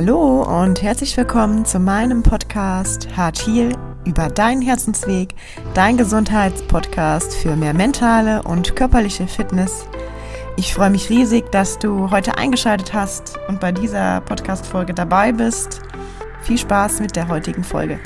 Hallo und herzlich willkommen zu meinem Podcast Hard Heal über deinen Herzensweg, dein Gesundheitspodcast für mehr mentale und körperliche Fitness. Ich freue mich riesig, dass du heute eingeschaltet hast und bei dieser Podcast-Folge dabei bist. Viel Spaß mit der heutigen Folge.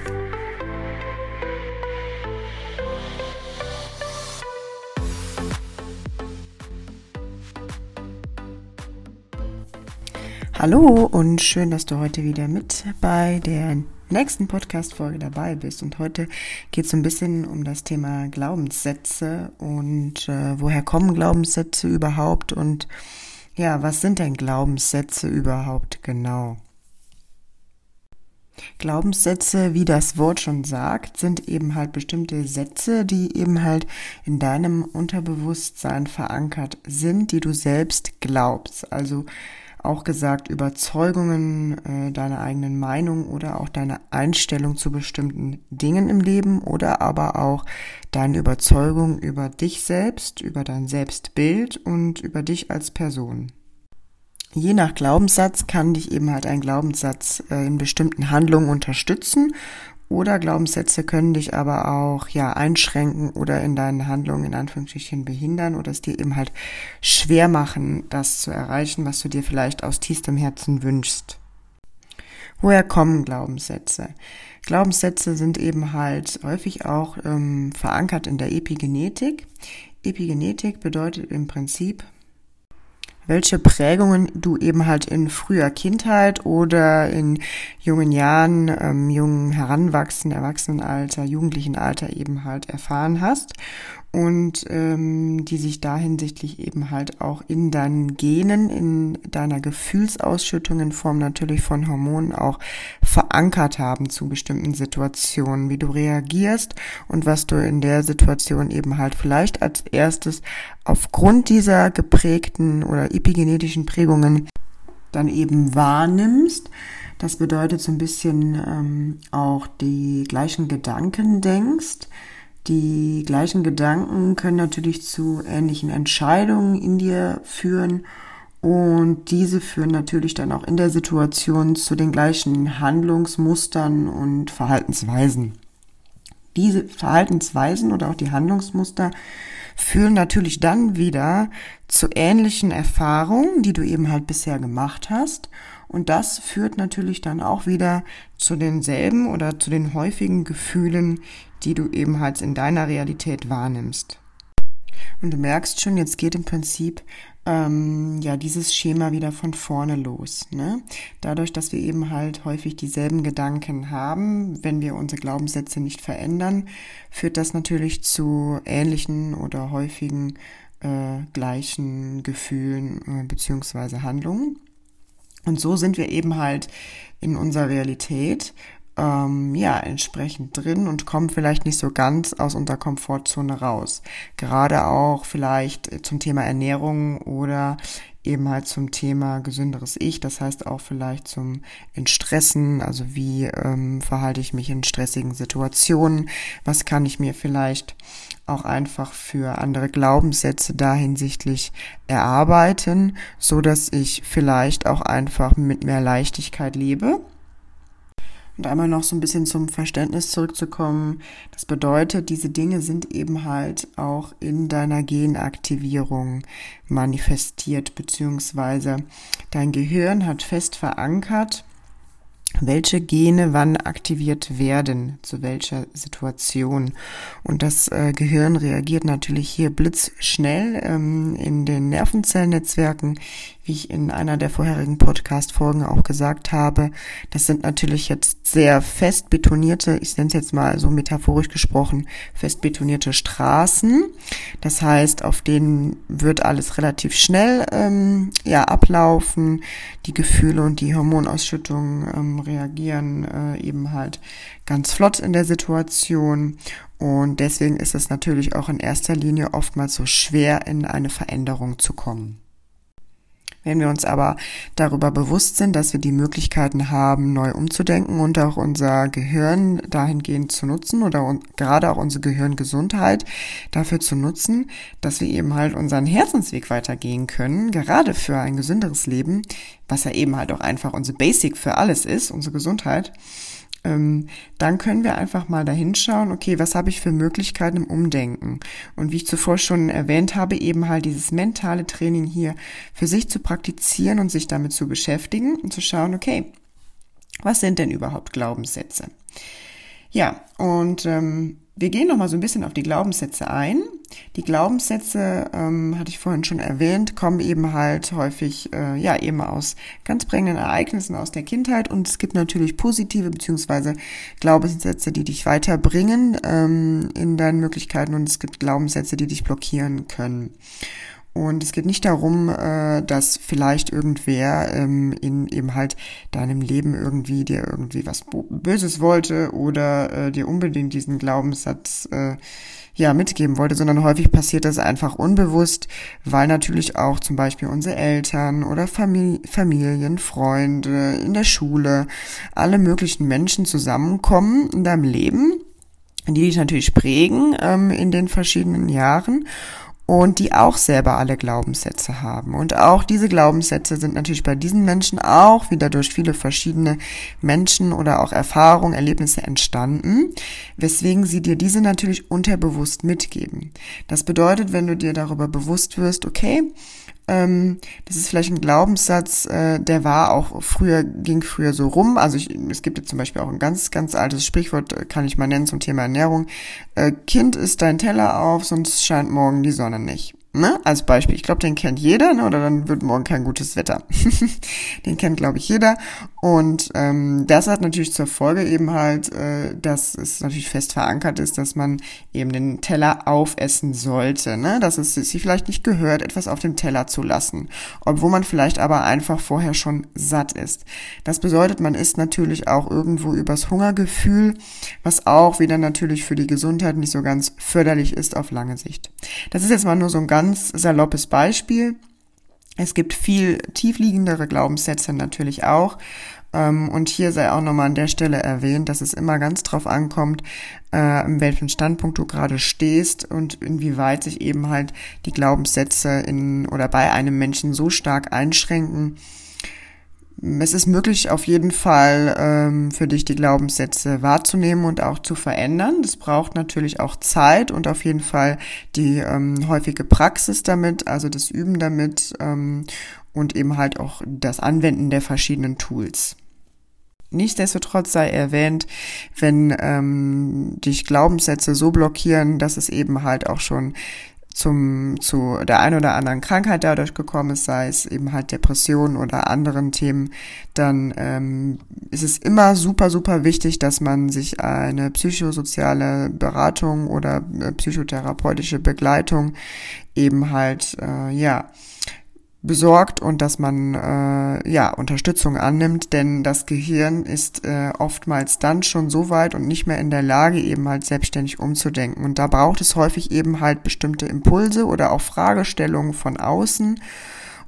Hallo und schön, dass du heute wieder mit bei der nächsten Podcast-Folge dabei bist. Und heute geht es ein bisschen um das Thema Glaubenssätze und äh, woher kommen Glaubenssätze überhaupt und ja, was sind denn Glaubenssätze überhaupt genau? Glaubenssätze, wie das Wort schon sagt, sind eben halt bestimmte Sätze, die eben halt in deinem Unterbewusstsein verankert sind, die du selbst glaubst. Also auch gesagt Überzeugungen, äh, deine eigenen Meinung oder auch deine Einstellung zu bestimmten Dingen im Leben oder aber auch deine Überzeugung über dich selbst, über dein Selbstbild und über dich als Person. Je nach Glaubenssatz kann dich eben halt ein Glaubenssatz äh, in bestimmten Handlungen unterstützen oder Glaubenssätze können dich aber auch ja einschränken oder in deinen Handlungen in Anführungsstrichen behindern oder es dir eben halt schwer machen, das zu erreichen, was du dir vielleicht aus tiefstem Herzen wünschst. Woher kommen Glaubenssätze? Glaubenssätze sind eben halt häufig auch ähm, verankert in der Epigenetik. Epigenetik bedeutet im Prinzip, welche Prägungen du eben halt in früher Kindheit oder in jungen Jahren, ähm, jungen Heranwachsen, Erwachsenenalter, Jugendlichenalter eben halt erfahren hast und ähm, die sich da hinsichtlich eben halt auch in deinen Genen, in deiner Gefühlsausschüttung in Form natürlich von Hormonen auch verankert haben zu bestimmten Situationen, wie du reagierst und was du in der Situation eben halt vielleicht als erstes aufgrund dieser geprägten oder epigenetischen Prägungen dann eben wahrnimmst. Das bedeutet so ein bisschen ähm, auch die gleichen Gedanken denkst die gleichen Gedanken können natürlich zu ähnlichen Entscheidungen in dir führen und diese führen natürlich dann auch in der Situation zu den gleichen Handlungsmustern und Verhaltensweisen. Diese Verhaltensweisen oder auch die Handlungsmuster führen natürlich dann wieder zu ähnlichen Erfahrungen, die du eben halt bisher gemacht hast. Und das führt natürlich dann auch wieder zu denselben oder zu den häufigen Gefühlen, die du eben halt in deiner Realität wahrnimmst. Und du merkst schon, jetzt geht im Prinzip ähm, ja dieses Schema wieder von vorne los. Ne? Dadurch, dass wir eben halt häufig dieselben Gedanken haben, wenn wir unsere Glaubenssätze nicht verändern, führt das natürlich zu ähnlichen oder häufigen äh, gleichen Gefühlen äh, beziehungsweise Handlungen. Und so sind wir eben halt in unserer Realität ähm, ja entsprechend drin und kommen vielleicht nicht so ganz aus unserer Komfortzone raus. Gerade auch vielleicht zum Thema Ernährung oder eben halt zum Thema gesünderes Ich, das heißt auch vielleicht zum Entstressen, also wie ähm, verhalte ich mich in stressigen Situationen, was kann ich mir vielleicht auch einfach für andere Glaubenssätze da hinsichtlich erarbeiten, so dass ich vielleicht auch einfach mit mehr Leichtigkeit lebe und einmal noch so ein bisschen zum Verständnis zurückzukommen. Das bedeutet, diese Dinge sind eben halt auch in deiner Genaktivierung manifestiert, beziehungsweise dein Gehirn hat fest verankert, welche Gene wann aktiviert werden, zu welcher Situation. Und das äh, Gehirn reagiert natürlich hier blitzschnell ähm, in den Nervenzellnetzwerken, wie ich in einer der vorherigen Podcast-Folgen auch gesagt habe. Das sind natürlich jetzt sehr fest betonierte, ich nenne es jetzt mal so metaphorisch gesprochen, fest betonierte Straßen. Das heißt, auf denen wird alles relativ schnell ähm, ja, ablaufen. Die Gefühle und die Hormonausschüttung ähm, reagieren äh, eben halt ganz flott in der Situation. Und deswegen ist es natürlich auch in erster Linie oftmals so schwer, in eine Veränderung zu kommen. Wenn wir uns aber darüber bewusst sind, dass wir die Möglichkeiten haben, neu umzudenken und auch unser Gehirn dahingehend zu nutzen oder gerade auch unsere Gehirngesundheit dafür zu nutzen, dass wir eben halt unseren Herzensweg weitergehen können, gerade für ein gesünderes Leben, was ja eben halt auch einfach unsere Basic für alles ist, unsere Gesundheit, ähm, dann können wir einfach mal dahin schauen, okay, was habe ich für Möglichkeiten im Umdenken? Und wie ich zuvor schon erwähnt habe, eben halt dieses mentale Training hier für sich zu praktizieren und sich damit zu beschäftigen und zu schauen, okay, was sind denn überhaupt Glaubenssätze? Ja, und ähm, wir gehen noch mal so ein bisschen auf die Glaubenssätze ein. Die Glaubenssätze, ähm, hatte ich vorhin schon erwähnt, kommen eben halt häufig, äh, ja, eben aus ganz prägenden Ereignissen aus der Kindheit und es gibt natürlich positive beziehungsweise Glaubenssätze, die dich weiterbringen ähm, in deinen Möglichkeiten und es gibt Glaubenssätze, die dich blockieren können. Und es geht nicht darum, äh, dass vielleicht irgendwer ähm, in eben halt deinem Leben irgendwie dir irgendwie was Böses wollte oder äh, dir unbedingt diesen Glaubenssatz äh, ja mitgeben wollte, sondern häufig passiert das einfach unbewusst, weil natürlich auch zum Beispiel unsere Eltern oder Famili Familien, Freunde in der Schule, alle möglichen Menschen zusammenkommen in deinem Leben, die dich natürlich prägen ähm, in den verschiedenen Jahren und die auch selber alle Glaubenssätze haben. Und auch diese Glaubenssätze sind natürlich bei diesen Menschen auch wieder durch viele verschiedene Menschen oder auch Erfahrungen, Erlebnisse entstanden, weswegen sie dir diese natürlich unterbewusst mitgeben. Das bedeutet, wenn du dir darüber bewusst wirst, okay, ähm, das ist vielleicht ein Glaubenssatz, äh, der war auch früher, ging früher so rum. Also ich, es gibt jetzt zum Beispiel auch ein ganz, ganz altes Sprichwort, äh, kann ich mal nennen zum Thema Ernährung. Äh, kind isst dein Teller auf, sonst scheint morgen die Sonne nicht. Ne? Als Beispiel. Ich glaube, den kennt jeder, ne? oder dann wird morgen kein gutes Wetter. den kennt, glaube ich, jeder. Und ähm, das hat natürlich zur Folge eben halt, äh, dass es natürlich fest verankert ist, dass man eben den Teller aufessen sollte. Ne? Dass es sich vielleicht nicht gehört, etwas auf dem Teller zu lassen. Obwohl man vielleicht aber einfach vorher schon satt ist. Das bedeutet, man isst natürlich auch irgendwo übers Hungergefühl, was auch wieder natürlich für die Gesundheit nicht so ganz förderlich ist auf lange Sicht. Das ist jetzt mal nur so ein ganz saloppes Beispiel. Es gibt viel tiefliegendere Glaubenssätze natürlich auch. Ähm, und hier sei auch nochmal an der Stelle erwähnt, dass es immer ganz drauf ankommt, äh, in welchem Standpunkt du gerade stehst und inwieweit sich eben halt die Glaubenssätze in oder bei einem Menschen so stark einschränken, es ist möglich, auf jeden Fall ähm, für dich die Glaubenssätze wahrzunehmen und auch zu verändern. Das braucht natürlich auch Zeit und auf jeden Fall die ähm, häufige Praxis damit, also das Üben damit ähm, und eben halt auch das Anwenden der verschiedenen Tools. Nichtsdestotrotz sei erwähnt, wenn ähm, dich Glaubenssätze so blockieren, dass es eben halt auch schon zum, zu der ein oder anderen Krankheit dadurch gekommen ist, sei es eben halt Depressionen oder anderen Themen, dann ähm, ist es immer super, super wichtig, dass man sich eine psychosoziale Beratung oder äh, psychotherapeutische Begleitung eben halt, äh, ja, besorgt und dass man äh, ja Unterstützung annimmt, denn das Gehirn ist äh, oftmals dann schon so weit und nicht mehr in der Lage, eben halt selbstständig umzudenken. Und da braucht es häufig eben halt bestimmte Impulse oder auch Fragestellungen von außen,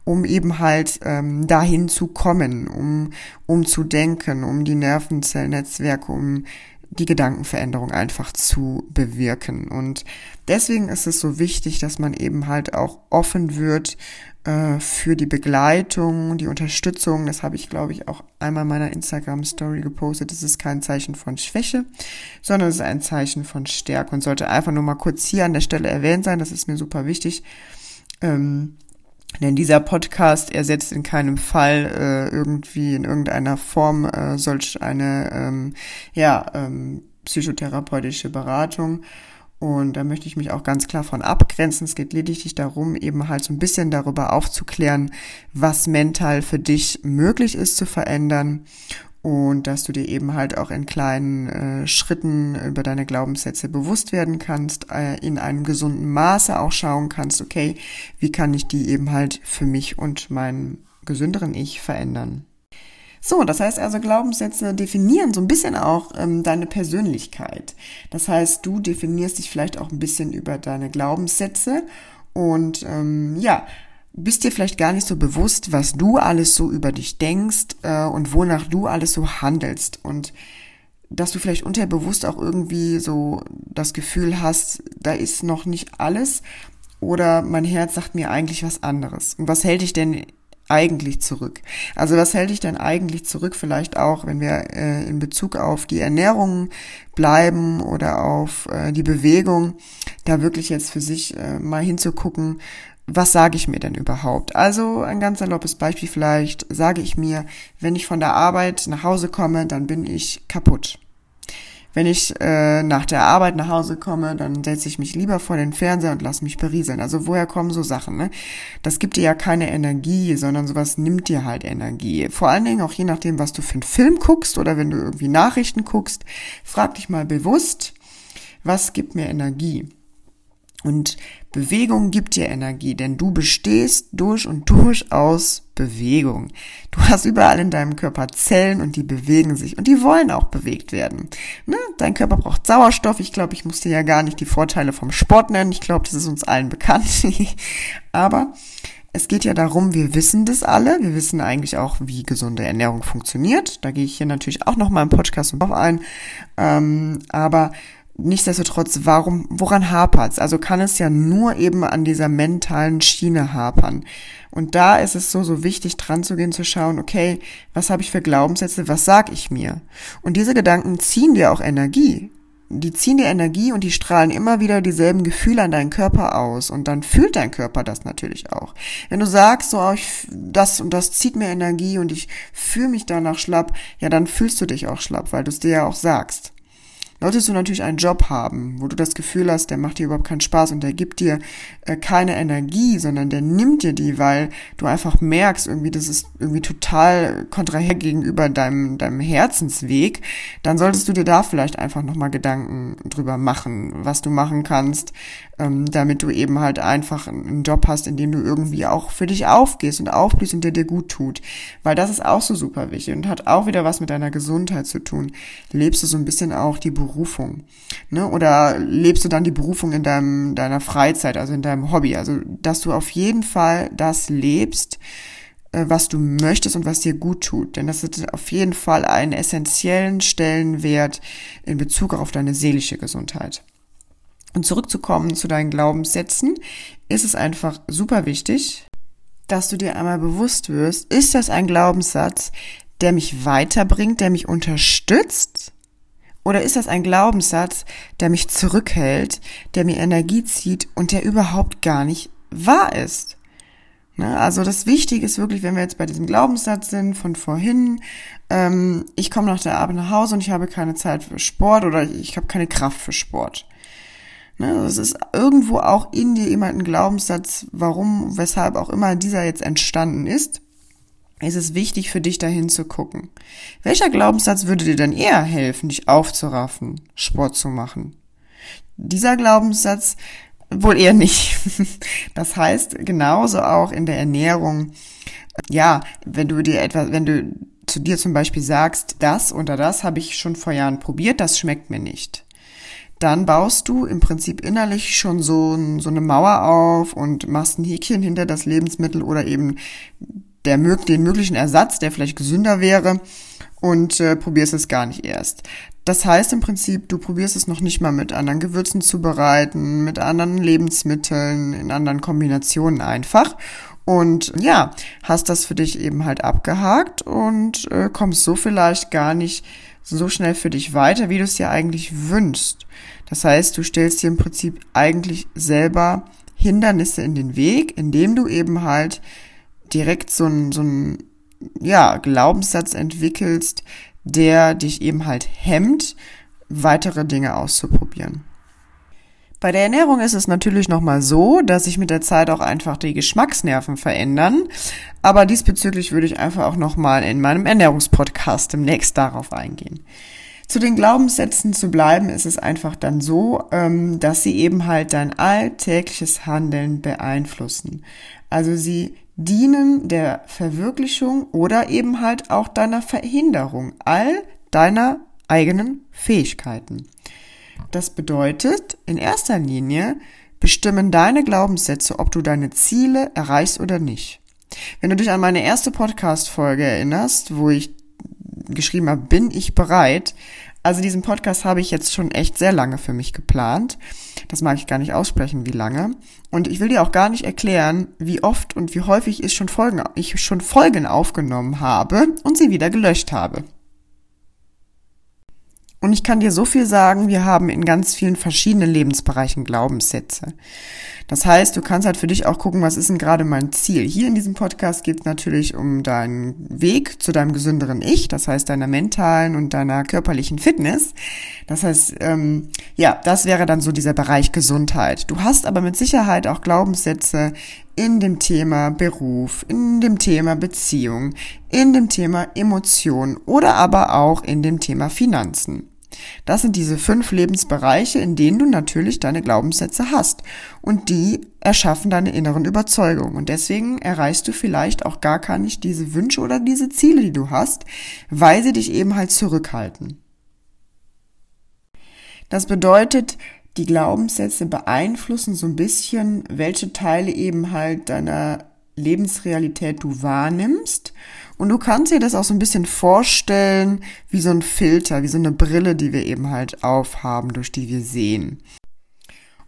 um eben halt ähm, dahin zu kommen, um, um zu denken, um die Nervenzellnetzwerke, um die Gedankenveränderung einfach zu bewirken. Und deswegen ist es so wichtig, dass man eben halt auch offen wird äh, für die Begleitung, die Unterstützung. Das habe ich, glaube ich, auch einmal in meiner Instagram-Story gepostet. Das ist kein Zeichen von Schwäche, sondern es ist ein Zeichen von Stärke und sollte einfach nur mal kurz hier an der Stelle erwähnt sein. Das ist mir super wichtig. Ähm, denn dieser Podcast ersetzt in keinem Fall äh, irgendwie in irgendeiner Form äh, solch eine ähm, ja, ähm, psychotherapeutische Beratung. Und da möchte ich mich auch ganz klar von abgrenzen. Es geht lediglich darum, eben halt so ein bisschen darüber aufzuklären, was mental für dich möglich ist zu verändern und dass du dir eben halt auch in kleinen äh, Schritten über deine Glaubenssätze bewusst werden kannst, äh, in einem gesunden Maße auch schauen kannst, okay, wie kann ich die eben halt für mich und meinen gesünderen Ich verändern. So, das heißt also, Glaubenssätze definieren so ein bisschen auch ähm, deine Persönlichkeit. Das heißt, du definierst dich vielleicht auch ein bisschen über deine Glaubenssätze und ähm, ja, bist dir vielleicht gar nicht so bewusst, was du alles so über dich denkst äh, und wonach du alles so handelst und dass du vielleicht unterbewusst auch irgendwie so das Gefühl hast, da ist noch nicht alles oder mein Herz sagt mir eigentlich was anderes. Und was hält dich denn eigentlich zurück? Also was hält dich denn eigentlich zurück? Vielleicht auch, wenn wir äh, in Bezug auf die Ernährung bleiben oder auf äh, die Bewegung, da wirklich jetzt für sich äh, mal hinzugucken, was sage ich mir denn überhaupt? Also ein ganz erlaubtes Beispiel vielleicht, sage ich mir, wenn ich von der Arbeit nach Hause komme, dann bin ich kaputt. Wenn ich äh, nach der Arbeit nach Hause komme, dann setze ich mich lieber vor den Fernseher und lasse mich berieseln. Also woher kommen so Sachen? Ne? Das gibt dir ja keine Energie, sondern sowas nimmt dir halt Energie. Vor allen Dingen auch je nachdem, was du für einen Film guckst oder wenn du irgendwie Nachrichten guckst, frag dich mal bewusst, was gibt mir Energie? Und Bewegung gibt dir Energie, denn du bestehst durch und durch aus Bewegung. Du hast überall in deinem Körper Zellen und die bewegen sich und die wollen auch bewegt werden. Ne? Dein Körper braucht Sauerstoff. Ich glaube, ich muss dir ja gar nicht die Vorteile vom Sport nennen. Ich glaube, das ist uns allen bekannt. Aber es geht ja darum, wir wissen das alle. Wir wissen eigentlich auch, wie gesunde Ernährung funktioniert. Da gehe ich hier natürlich auch nochmal im Podcast drauf ein. Ähm, aber Nichtsdestotrotz, warum, woran hapert's? Also kann es ja nur eben an dieser mentalen Schiene hapern. Und da ist es so, so wichtig, dran zu gehen, zu schauen, okay, was habe ich für Glaubenssätze, was sag ich mir? Und diese Gedanken ziehen dir auch Energie. Die ziehen dir Energie und die strahlen immer wieder dieselben Gefühle an deinen Körper aus. Und dann fühlt dein Körper das natürlich auch. Wenn du sagst, so, ich, das und das zieht mir Energie und ich fühle mich danach schlapp, ja, dann fühlst du dich auch schlapp, weil du es dir ja auch sagst. Solltest du natürlich einen Job haben, wo du das Gefühl hast, der macht dir überhaupt keinen Spaß und der gibt dir äh, keine Energie, sondern der nimmt dir die, weil du einfach merkst, irgendwie, das ist irgendwie total kontrahär gegenüber deinem, deinem Herzensweg, dann solltest du dir da vielleicht einfach nochmal Gedanken drüber machen, was du machen kannst, ähm, damit du eben halt einfach einen Job hast, in dem du irgendwie auch für dich aufgehst und aufblühst und der dir gut tut. Weil das ist auch so super wichtig und hat auch wieder was mit deiner Gesundheit zu tun. Lebst du so ein bisschen auch die Berufung, ne? Oder lebst du dann die Berufung in deinem, deiner Freizeit, also in deinem Hobby? Also, dass du auf jeden Fall das lebst, äh, was du möchtest und was dir gut tut. Denn das hat auf jeden Fall einen essentiellen Stellenwert in Bezug auf deine seelische Gesundheit. Und zurückzukommen zu deinen Glaubenssätzen, ist es einfach super wichtig, dass du dir einmal bewusst wirst, ist das ein Glaubenssatz, der mich weiterbringt, der mich unterstützt? Oder ist das ein Glaubenssatz, der mich zurückhält, der mir Energie zieht und der überhaupt gar nicht wahr ist? Ne? Also das Wichtige ist wirklich, wenn wir jetzt bei diesem Glaubenssatz sind von vorhin, ähm, ich komme nach der Arbeit nach Hause und ich habe keine Zeit für Sport oder ich habe keine Kraft für Sport. Ne, es ist irgendwo auch in dir immer ein Glaubenssatz, warum, weshalb auch immer dieser jetzt entstanden ist. Es ist wichtig für dich dahin zu gucken. Welcher Glaubenssatz würde dir denn eher helfen, dich aufzuraffen, Sport zu machen? Dieser Glaubenssatz wohl eher nicht. Das heißt, genauso auch in der Ernährung. Ja, wenn du dir etwas, wenn du zu dir zum Beispiel sagst, das oder das habe ich schon vor Jahren probiert, das schmeckt mir nicht dann baust du im Prinzip innerlich schon so, so eine Mauer auf und machst ein Häkchen hinter das Lebensmittel oder eben der, den möglichen Ersatz, der vielleicht gesünder wäre und äh, probierst es gar nicht erst. Das heißt im Prinzip, du probierst es noch nicht mal mit anderen Gewürzen zu bereiten, mit anderen Lebensmitteln, in anderen Kombinationen einfach. Und ja, hast das für dich eben halt abgehakt und äh, kommst so vielleicht gar nicht so schnell für dich weiter, wie du es dir eigentlich wünschst. Das heißt, du stellst dir im Prinzip eigentlich selber Hindernisse in den Weg, indem du eben halt direkt so ein, so ein ja, Glaubenssatz entwickelst, der dich eben halt hemmt, weitere Dinge auszuprobieren. Bei der Ernährung ist es natürlich nochmal so, dass sich mit der Zeit auch einfach die Geschmacksnerven verändern. Aber diesbezüglich würde ich einfach auch nochmal in meinem Ernährungspodcast demnächst darauf eingehen. Zu den Glaubenssätzen zu bleiben, ist es einfach dann so, ähm, dass sie eben halt dein alltägliches Handeln beeinflussen. Also sie dienen der Verwirklichung oder eben halt auch deiner Verhinderung all deiner eigenen Fähigkeiten. Das bedeutet, in erster Linie bestimmen deine Glaubenssätze, ob du deine Ziele erreichst oder nicht. Wenn du dich an meine erste Podcast-Folge erinnerst, wo ich geschrieben habe, bin ich bereit, also diesen Podcast habe ich jetzt schon echt sehr lange für mich geplant. Das mag ich gar nicht aussprechen, wie lange. Und ich will dir auch gar nicht erklären, wie oft und wie häufig ich schon Folgen, ich schon Folgen aufgenommen habe und sie wieder gelöscht habe. Und ich kann dir so viel sagen, wir haben in ganz vielen verschiedenen Lebensbereichen Glaubenssätze. Das heißt, du kannst halt für dich auch gucken, was ist denn gerade mein Ziel. Hier in diesem Podcast geht es natürlich um deinen Weg zu deinem gesünderen Ich, das heißt deiner mentalen und deiner körperlichen Fitness. Das heißt, ähm, ja, das wäre dann so dieser Bereich Gesundheit. Du hast aber mit Sicherheit auch Glaubenssätze in dem Thema Beruf, in dem Thema Beziehung, in dem Thema Emotion oder aber auch in dem Thema Finanzen. Das sind diese fünf Lebensbereiche, in denen du natürlich deine Glaubenssätze hast. Und die erschaffen deine inneren Überzeugungen. Und deswegen erreichst du vielleicht auch gar gar nicht diese Wünsche oder diese Ziele, die du hast, weil sie dich eben halt zurückhalten. Das bedeutet, die Glaubenssätze beeinflussen so ein bisschen, welche Teile eben halt deiner Lebensrealität du wahrnimmst. Und du kannst dir das auch so ein bisschen vorstellen wie so ein Filter, wie so eine Brille, die wir eben halt aufhaben, durch die wir sehen.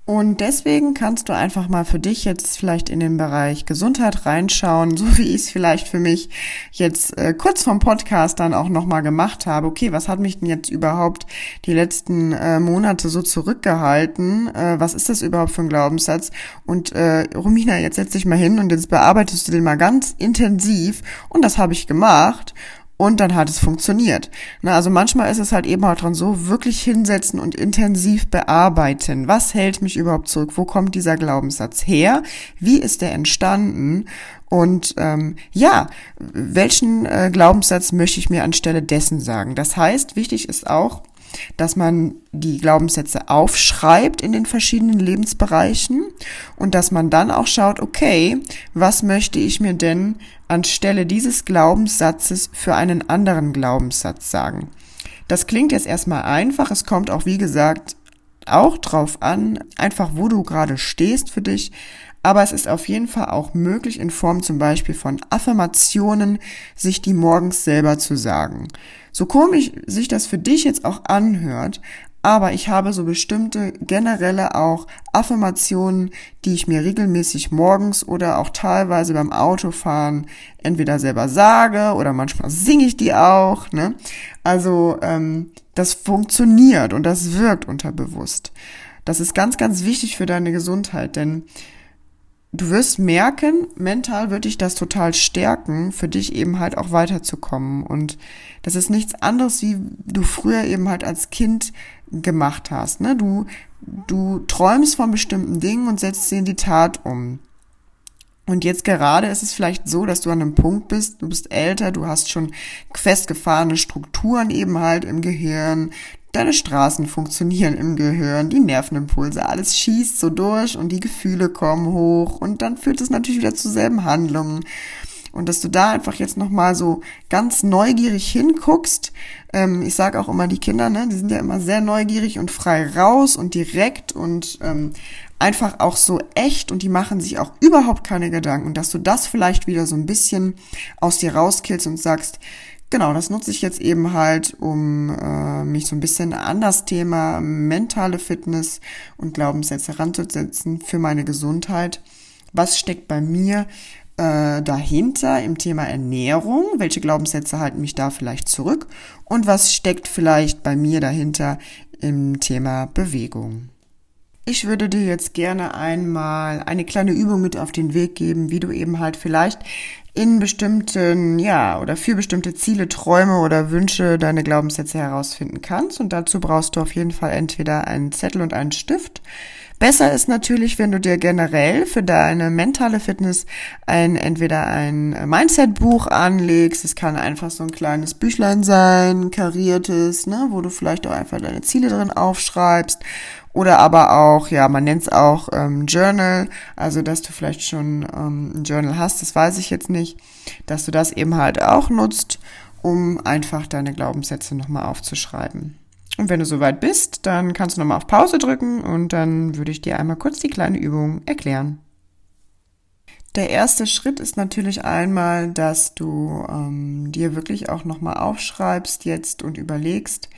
Und deswegen kannst du einfach mal für dich jetzt vielleicht in den Bereich Gesundheit reinschauen, so wie ich es vielleicht für mich jetzt äh, kurz vom Podcast dann auch nochmal gemacht habe. Okay, was hat mich denn jetzt überhaupt die letzten äh, Monate so zurückgehalten? Äh, was ist das überhaupt für ein Glaubenssatz? Und äh, Romina, jetzt setz dich mal hin und jetzt bearbeitest du den mal ganz intensiv. Und das habe ich gemacht und dann hat es funktioniert. Na, also manchmal ist es halt eben auch dran so, wirklich hinsetzen und intensiv bearbeiten. Was hält mich überhaupt zurück? Wo kommt dieser Glaubenssatz her? Wie ist der entstanden? Und ähm, ja, welchen äh, Glaubenssatz möchte ich mir anstelle dessen sagen? Das heißt, wichtig ist auch, dass man die Glaubenssätze aufschreibt in den verschiedenen Lebensbereichen und dass man dann auch schaut, okay, was möchte ich mir denn anstelle dieses Glaubenssatzes für einen anderen Glaubenssatz sagen? Das klingt jetzt erstmal einfach, es kommt auch, wie gesagt, auch drauf an, einfach wo du gerade stehst für dich, aber es ist auf jeden Fall auch möglich, in Form zum Beispiel von Affirmationen, sich die morgens selber zu sagen. So komisch sich das für dich jetzt auch anhört, aber ich habe so bestimmte generelle auch Affirmationen, die ich mir regelmäßig morgens oder auch teilweise beim Autofahren entweder selber sage oder manchmal singe ich die auch. Ne? Also ähm, das funktioniert und das wirkt unterbewusst. Das ist ganz, ganz wichtig für deine Gesundheit, denn du wirst merken, mental wird dich das total stärken, für dich eben halt auch weiterzukommen. Und das ist nichts anderes, wie du früher eben halt als Kind gemacht hast. Ne? Du, du träumst von bestimmten Dingen und setzt sie in die Tat um. Und jetzt gerade ist es vielleicht so, dass du an einem Punkt bist, du bist älter, du hast schon festgefahrene Strukturen eben halt im Gehirn, deine Straßen funktionieren im Gehirn, die Nervenimpulse, alles schießt so durch und die Gefühle kommen hoch und dann führt es natürlich wieder zu selben Handlungen. Und dass du da einfach jetzt nochmal so ganz neugierig hinguckst. Ähm, ich sage auch immer, die Kinder, ne, die sind ja immer sehr neugierig und frei raus und direkt und ähm, einfach auch so echt und die machen sich auch überhaupt keine Gedanken. Und dass du das vielleicht wieder so ein bisschen aus dir rauskillst und sagst, Genau, das nutze ich jetzt eben halt, um äh, mich so ein bisschen an das Thema mentale Fitness und Glaubenssätze ranzusetzen für meine Gesundheit. Was steckt bei mir äh, dahinter im Thema Ernährung? Welche Glaubenssätze halten mich da vielleicht zurück? Und was steckt vielleicht bei mir dahinter im Thema Bewegung? Ich würde dir jetzt gerne einmal eine kleine Übung mit auf den Weg geben, wie du eben halt vielleicht in bestimmten, ja, oder für bestimmte Ziele, Träume oder Wünsche deine Glaubenssätze herausfinden kannst. Und dazu brauchst du auf jeden Fall entweder einen Zettel und einen Stift. Besser ist natürlich, wenn du dir generell für deine mentale Fitness ein, entweder ein Mindset-Buch anlegst. Es kann einfach so ein kleines Büchlein sein, kariertes, ne, wo du vielleicht auch einfach deine Ziele drin aufschreibst oder aber auch, ja, man nennt es auch ähm, Journal, also dass du vielleicht schon ähm, ein Journal hast, das weiß ich jetzt nicht, dass du das eben halt auch nutzt, um einfach deine Glaubenssätze nochmal aufzuschreiben. Und wenn du soweit bist, dann kannst du nochmal auf Pause drücken und dann würde ich dir einmal kurz die kleine Übung erklären. Der erste Schritt ist natürlich einmal, dass du ähm, dir wirklich auch nochmal aufschreibst jetzt und überlegst,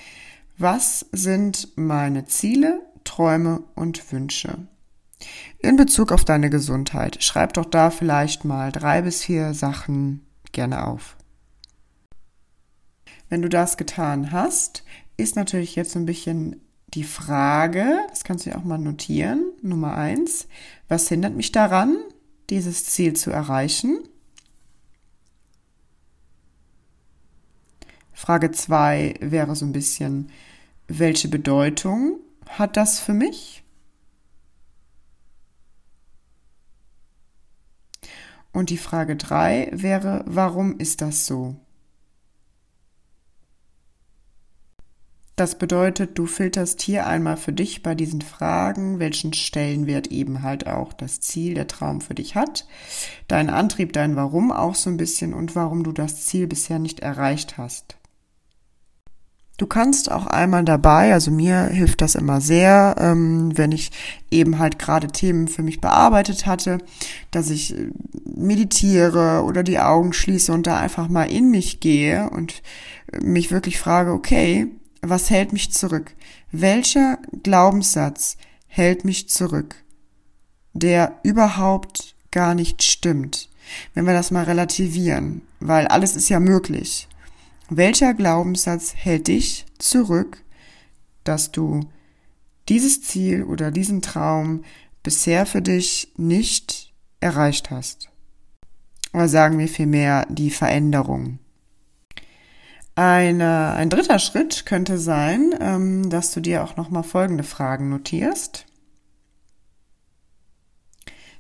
was sind meine Ziele, Träume und Wünsche. In Bezug auf deine Gesundheit, schreib doch da vielleicht mal drei bis vier Sachen gerne auf. Wenn du das getan hast, ist natürlich jetzt so ein bisschen die Frage, das kannst du ja auch mal notieren, Nummer eins, was hindert mich daran, dieses Ziel zu erreichen? Frage zwei wäre so ein bisschen, welche Bedeutung hat das für mich? Und die Frage drei wäre, warum ist das so? Das bedeutet, du filterst hier einmal für dich bei diesen Fragen, welchen Stellenwert eben halt auch das Ziel, der Traum für dich hat, dein Antrieb, dein Warum auch so ein bisschen und warum du das Ziel bisher nicht erreicht hast. Du kannst auch einmal dabei, also mir hilft das immer sehr, ähm, wenn ich eben halt gerade Themen für mich bearbeitet hatte, dass ich äh, meditiere oder die Augen schließe und da einfach mal in mich gehe und mich wirklich frage, okay, was hält mich zurück? Welcher Glaubenssatz hält mich zurück, der überhaupt gar nicht stimmt? Wenn wir das mal relativieren, weil alles ist ja möglich. Welcher Glaubenssatz hält dich zurück, dass du dieses Ziel oder diesen Traum bisher für dich nicht erreicht hast? Oder sagen wir vielmehr die Veränderung. Eine, ein dritter Schritt könnte sein, ähm, dass du dir auch nochmal folgende Fragen notierst.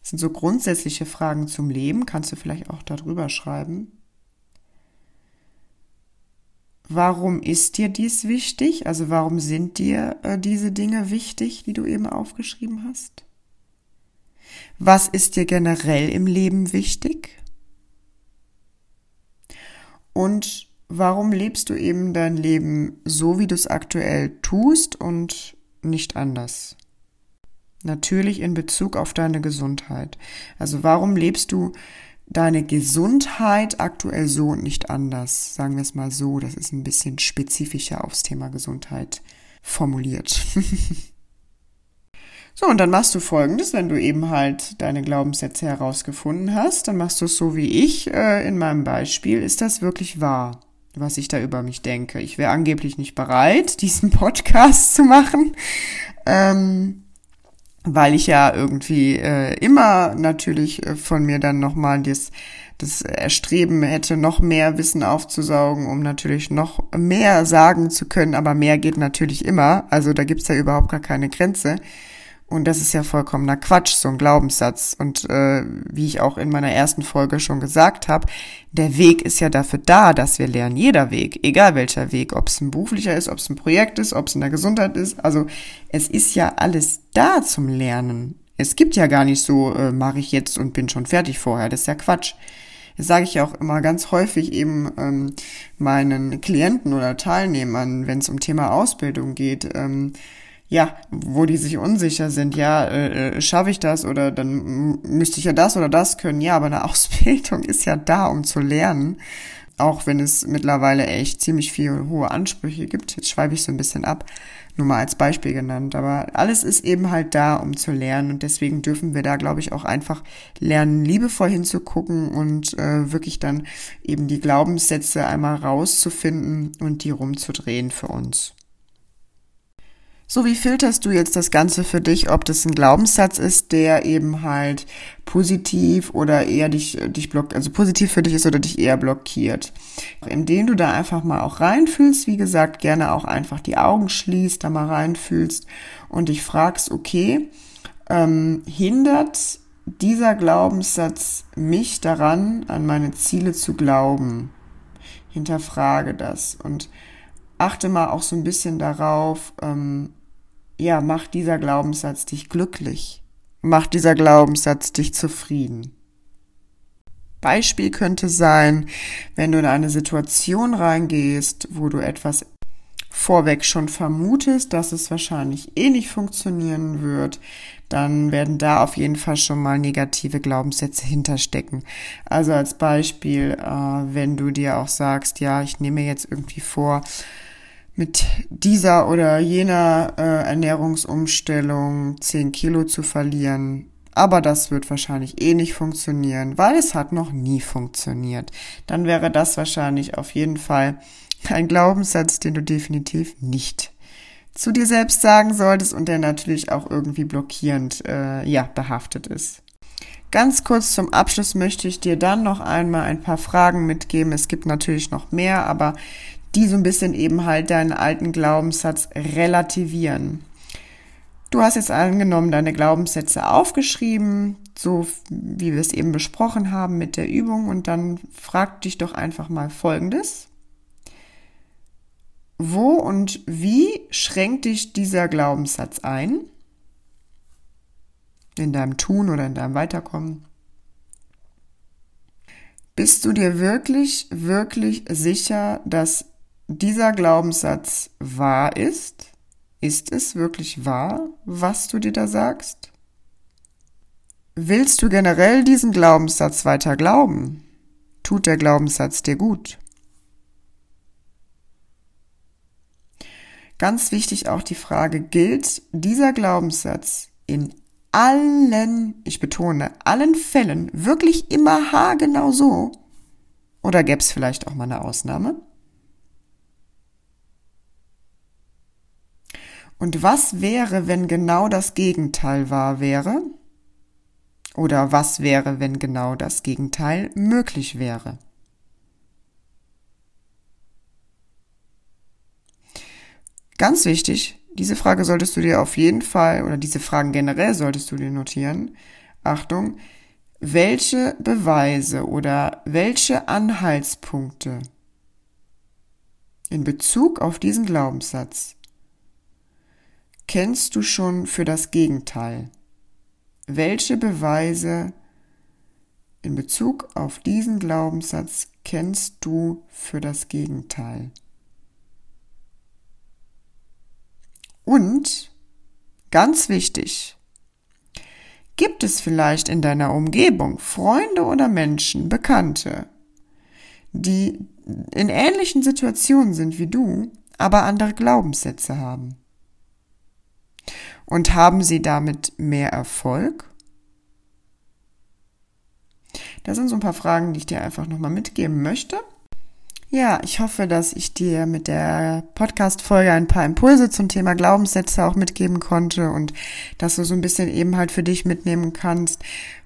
Das sind so grundsätzliche Fragen zum Leben, kannst du vielleicht auch darüber schreiben. Warum ist dir dies wichtig? Also warum sind dir äh, diese Dinge wichtig, die du eben aufgeschrieben hast? Was ist dir generell im Leben wichtig? Und warum lebst du eben dein Leben so, wie du es aktuell tust und nicht anders? Natürlich in Bezug auf deine Gesundheit. Also warum lebst du deine Gesundheit aktuell so und nicht anders? Sagen wir es mal so, das ist ein bisschen spezifischer aufs Thema Gesundheit formuliert. So, und dann machst du folgendes, wenn du eben halt deine Glaubenssätze herausgefunden hast, dann machst du es so wie ich äh, in meinem Beispiel. Ist das wirklich wahr? was ich da über mich denke. Ich wäre angeblich nicht bereit, diesen Podcast zu machen, ähm, weil ich ja irgendwie äh, immer natürlich äh, von mir dann nochmal das, das Erstreben hätte, noch mehr Wissen aufzusaugen, um natürlich noch mehr sagen zu können. Aber mehr geht natürlich immer. Also da gibt's ja überhaupt gar keine Grenze. Und das ist ja vollkommener Quatsch, so ein Glaubenssatz. Und äh, wie ich auch in meiner ersten Folge schon gesagt habe, der Weg ist ja dafür da, dass wir lernen. Jeder Weg, egal welcher Weg, ob es ein beruflicher ist, ob es ein Projekt ist, ob es in der Gesundheit ist. Also es ist ja alles da zum Lernen. Es gibt ja gar nicht so, äh, mache ich jetzt und bin schon fertig vorher. Das ist ja Quatsch. Das sage ich ja auch immer ganz häufig eben ähm, meinen Klienten oder Teilnehmern, wenn es um Thema Ausbildung geht. Ähm, ja, wo die sich unsicher sind, ja, äh, äh, schaffe ich das oder dann müsste ich ja das oder das können. Ja, aber eine Ausbildung ist ja da, um zu lernen. Auch wenn es mittlerweile echt ziemlich viele hohe Ansprüche gibt. Jetzt schweife ich so ein bisschen ab, nur mal als Beispiel genannt. Aber alles ist eben halt da, um zu lernen. Und deswegen dürfen wir da, glaube ich, auch einfach lernen, liebevoll hinzugucken und äh, wirklich dann eben die Glaubenssätze einmal rauszufinden und die rumzudrehen für uns. So, wie filterst du jetzt das Ganze für dich, ob das ein Glaubenssatz ist, der eben halt positiv oder eher dich, dich blockiert, also positiv für dich ist oder dich eher blockiert. Indem du da einfach mal auch reinfühlst, wie gesagt, gerne auch einfach die Augen schließt, da mal reinfühlst und dich fragst, okay, ähm, hindert dieser Glaubenssatz mich daran, an meine Ziele zu glauben? Hinterfrage das und achte mal auch so ein bisschen darauf, ähm, ja, macht dieser Glaubenssatz dich glücklich? Macht dieser Glaubenssatz dich zufrieden? Beispiel könnte sein, wenn du in eine Situation reingehst, wo du etwas vorweg schon vermutest, dass es wahrscheinlich eh nicht funktionieren wird, dann werden da auf jeden Fall schon mal negative Glaubenssätze hinterstecken. Also als Beispiel, äh, wenn du dir auch sagst, ja, ich nehme jetzt irgendwie vor, mit dieser oder jener äh, Ernährungsumstellung 10 Kilo zu verlieren. Aber das wird wahrscheinlich eh nicht funktionieren, weil es hat noch nie funktioniert. Dann wäre das wahrscheinlich auf jeden Fall ein Glaubenssatz, den du definitiv nicht zu dir selbst sagen solltest und der natürlich auch irgendwie blockierend äh, ja, behaftet ist. Ganz kurz zum Abschluss möchte ich dir dann noch einmal ein paar Fragen mitgeben. Es gibt natürlich noch mehr, aber die so ein bisschen eben halt deinen alten Glaubenssatz relativieren. Du hast jetzt angenommen deine Glaubenssätze aufgeschrieben, so wie wir es eben besprochen haben mit der Übung und dann frag dich doch einfach mal Folgendes. Wo und wie schränkt dich dieser Glaubenssatz ein? In deinem Tun oder in deinem Weiterkommen? Bist du dir wirklich, wirklich sicher, dass dieser Glaubenssatz wahr ist? Ist es wirklich wahr, was du dir da sagst? Willst du generell diesen Glaubenssatz weiter glauben? Tut der Glaubenssatz dir gut? Ganz wichtig auch die Frage, gilt dieser Glaubenssatz in allen, ich betone, allen Fällen wirklich immer haargenau so? Oder gäbe es vielleicht auch mal eine Ausnahme? Und was wäre, wenn genau das Gegenteil wahr wäre? Oder was wäre, wenn genau das Gegenteil möglich wäre? Ganz wichtig, diese Frage solltest du dir auf jeden Fall, oder diese Fragen generell solltest du dir notieren. Achtung, welche Beweise oder welche Anhaltspunkte in Bezug auf diesen Glaubenssatz kennst du schon für das Gegenteil? Welche Beweise in Bezug auf diesen Glaubenssatz kennst du für das Gegenteil? Und ganz wichtig, gibt es vielleicht in deiner Umgebung Freunde oder Menschen, Bekannte, die in ähnlichen Situationen sind wie du, aber andere Glaubenssätze haben? Und haben sie damit mehr Erfolg? Das sind so ein paar Fragen, die ich dir einfach nochmal mitgeben möchte. Ja, ich hoffe, dass ich dir mit der Podcast-Folge ein paar Impulse zum Thema Glaubenssätze auch mitgeben konnte und dass du so ein bisschen eben halt für dich mitnehmen kannst,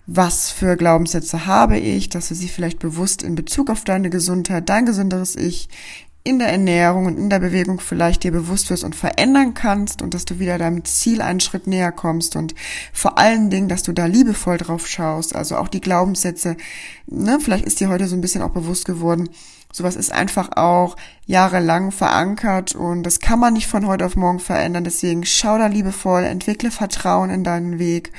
was für Glaubenssätze habe ich, dass du sie vielleicht bewusst in Bezug auf deine Gesundheit, dein gesünderes Ich in der Ernährung und in der Bewegung vielleicht dir bewusst wirst und verändern kannst und dass du wieder deinem Ziel einen Schritt näher kommst und vor allen Dingen, dass du da liebevoll drauf schaust, also auch die Glaubenssätze, ne, vielleicht ist dir heute so ein bisschen auch bewusst geworden, sowas ist einfach auch jahrelang verankert und das kann man nicht von heute auf morgen verändern, deswegen schau da liebevoll, entwickle Vertrauen in deinen Weg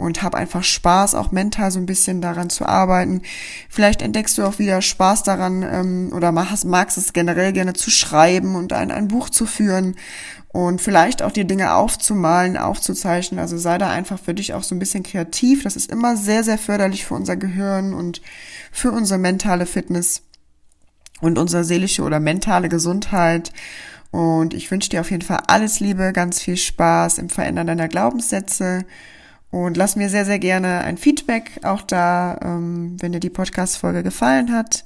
und hab einfach Spaß, auch mental so ein bisschen daran zu arbeiten. Vielleicht entdeckst du auch wieder Spaß daran ähm, oder magst, magst es generell gerne zu schreiben und ein, ein Buch zu führen und vielleicht auch die Dinge aufzumalen, aufzuzeichnen. Also sei da einfach für dich auch so ein bisschen kreativ. Das ist immer sehr, sehr förderlich für unser Gehirn und für unsere mentale Fitness und unsere seelische oder mentale Gesundheit. Und ich wünsche dir auf jeden Fall alles Liebe, ganz viel Spaß im Verändern deiner Glaubenssätze und lass mir sehr, sehr gerne ein Feedback auch da, ähm, wenn dir die Podcast-Folge gefallen hat.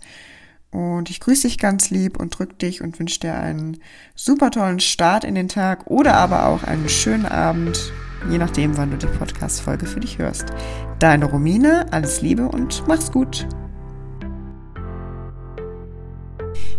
Und ich grüße dich ganz lieb und drück dich und wünsche dir einen super tollen Start in den Tag oder aber auch einen schönen Abend, je nachdem, wann du die Podcast-Folge für dich hörst. Deine Romine, alles Liebe und mach's gut.